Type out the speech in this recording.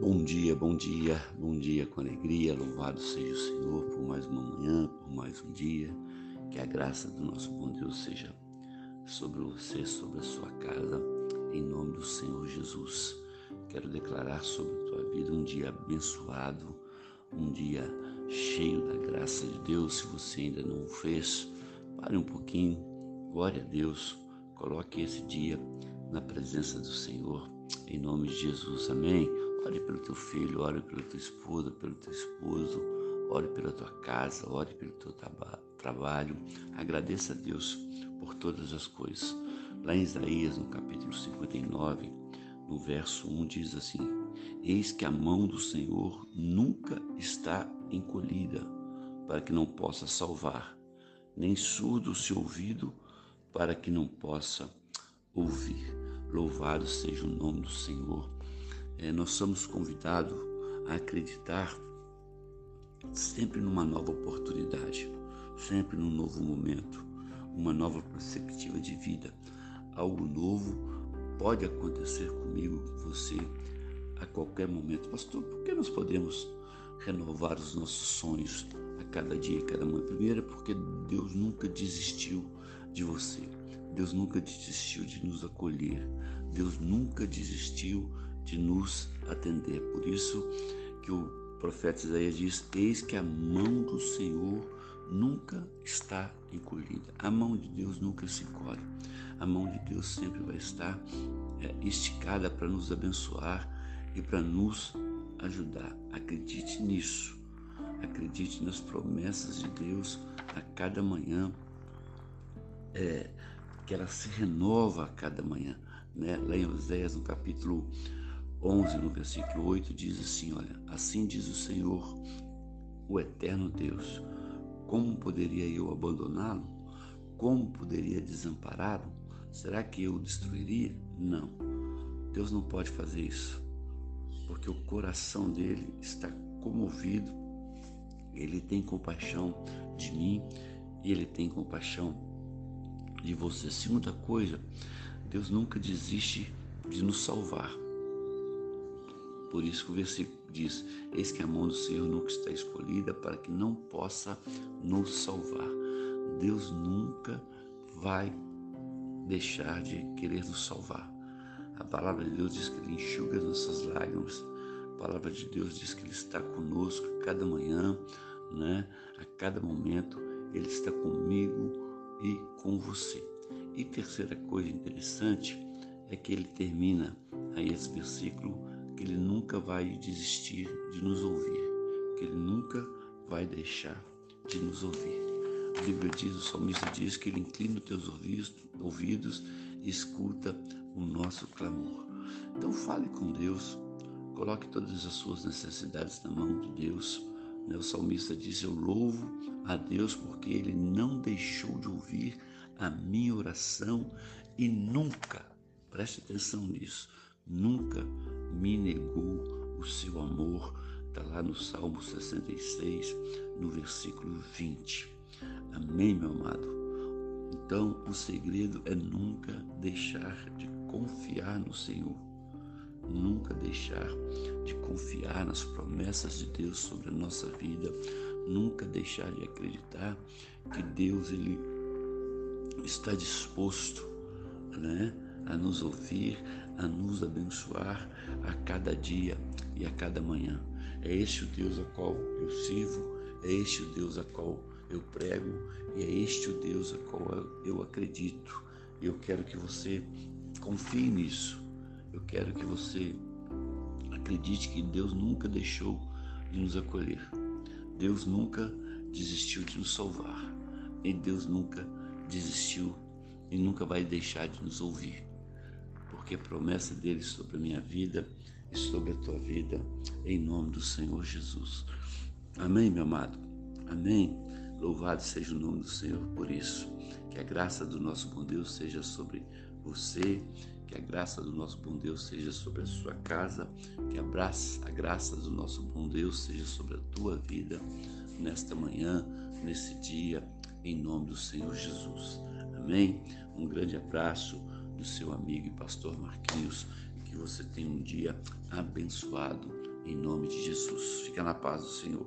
Bom dia, bom dia, bom dia com alegria. Louvado seja o Senhor por mais uma manhã, por mais um dia. Que a graça do nosso bom Deus seja sobre você, sobre a sua casa, em nome do Senhor Jesus. Quero declarar sobre a tua vida um dia abençoado, um dia cheio da graça de Deus. Se você ainda não o fez, pare um pouquinho, glória a Deus, coloque esse dia na presença do Senhor, em nome de Jesus. Amém. Ore pelo teu filho, ore pela tua esposa, pelo teu esposo, ore pela tua casa, ore pelo teu trabalho. Agradeça a Deus por todas as coisas. Lá em Isaías, no capítulo 59, no verso 1, diz assim: Eis que a mão do Senhor nunca está encolhida, para que não possa salvar, nem surdo o seu ouvido, para que não possa ouvir. Louvado seja o nome do Senhor é, nós somos convidados a acreditar sempre numa nova oportunidade, sempre num novo momento, uma nova perspectiva de vida. Algo novo pode acontecer comigo, com você, a qualquer momento. Pastor, por que nós podemos renovar os nossos sonhos a cada dia, a cada manhã? Primeiro, porque Deus nunca desistiu de você. Deus nunca desistiu de nos acolher. Deus nunca desistiu de nos atender. Por isso que o profeta Isaías diz: Eis que a mão do Senhor nunca está encolhida. A mão de Deus nunca se encolhe. A mão de Deus sempre vai estar é, esticada para nos abençoar e para nos ajudar. Acredite nisso. Acredite nas promessas de Deus a cada manhã. É, que ela se renova a cada manhã. Né? Lá em Oséias, no capítulo 11, no versículo 8, diz assim: Olha, assim diz o Senhor, o eterno Deus: Como poderia eu abandoná-lo? Como poderia desampará-lo? Será que eu o destruiria? Não. Deus não pode fazer isso, porque o coração dele está comovido, ele tem compaixão de mim e ele tem compaixão de você. Segunda coisa, Deus nunca desiste de nos salvar. Por isso que o versículo diz: Eis que a mão do Senhor nunca está escolhida para que não possa nos salvar. Deus nunca vai deixar de querer nos salvar. A palavra de Deus diz que Ele enxuga as nossas lágrimas. A palavra de Deus diz que Ele está conosco a cada manhã, né? a cada momento. Ele está comigo e com você. E terceira coisa interessante é que ele termina aí esse versículo que Ele nunca vai desistir de nos ouvir, que Ele nunca vai deixar de nos ouvir. A Bíblia diz, o salmista diz que Ele inclina os teus ouvidos, ouvidos e escuta o nosso clamor. Então fale com Deus, coloque todas as suas necessidades na mão de Deus. Né? O salmista diz: Eu louvo a Deus porque Ele não deixou de ouvir a minha oração e nunca, preste atenção nisso, nunca me negou o seu amor. Está lá no Salmo 66, no versículo 20. Amém, meu amado? Então, o segredo é nunca deixar de confiar no Senhor. Nunca deixar de confiar nas promessas de Deus sobre a nossa vida. Nunca deixar de acreditar que Deus ele está disposto, né? a nos ouvir, a nos abençoar a cada dia e a cada manhã. É este o Deus a qual eu sirvo, é este o Deus a qual eu prego e é este o Deus a qual eu acredito. Eu quero que você confie nisso. Eu quero que você acredite que Deus nunca deixou de nos acolher. Deus nunca desistiu de nos salvar. E Deus nunca desistiu e nunca vai deixar de nos ouvir porque a promessa dele sobre a minha vida e sobre a tua vida, em nome do Senhor Jesus. Amém, meu amado? Amém. Louvado seja o nome do Senhor por isso. Que a graça do nosso bom Deus seja sobre você, que a graça do nosso bom Deus seja sobre a sua casa, que a graça, do nosso bom Deus seja sobre a tua vida nesta manhã, nesse dia, em nome do Senhor Jesus. Amém? Um grande abraço do seu amigo e pastor Marquinhos. Que você tenha um dia abençoado Em nome de Jesus. Fica na paz do Senhor.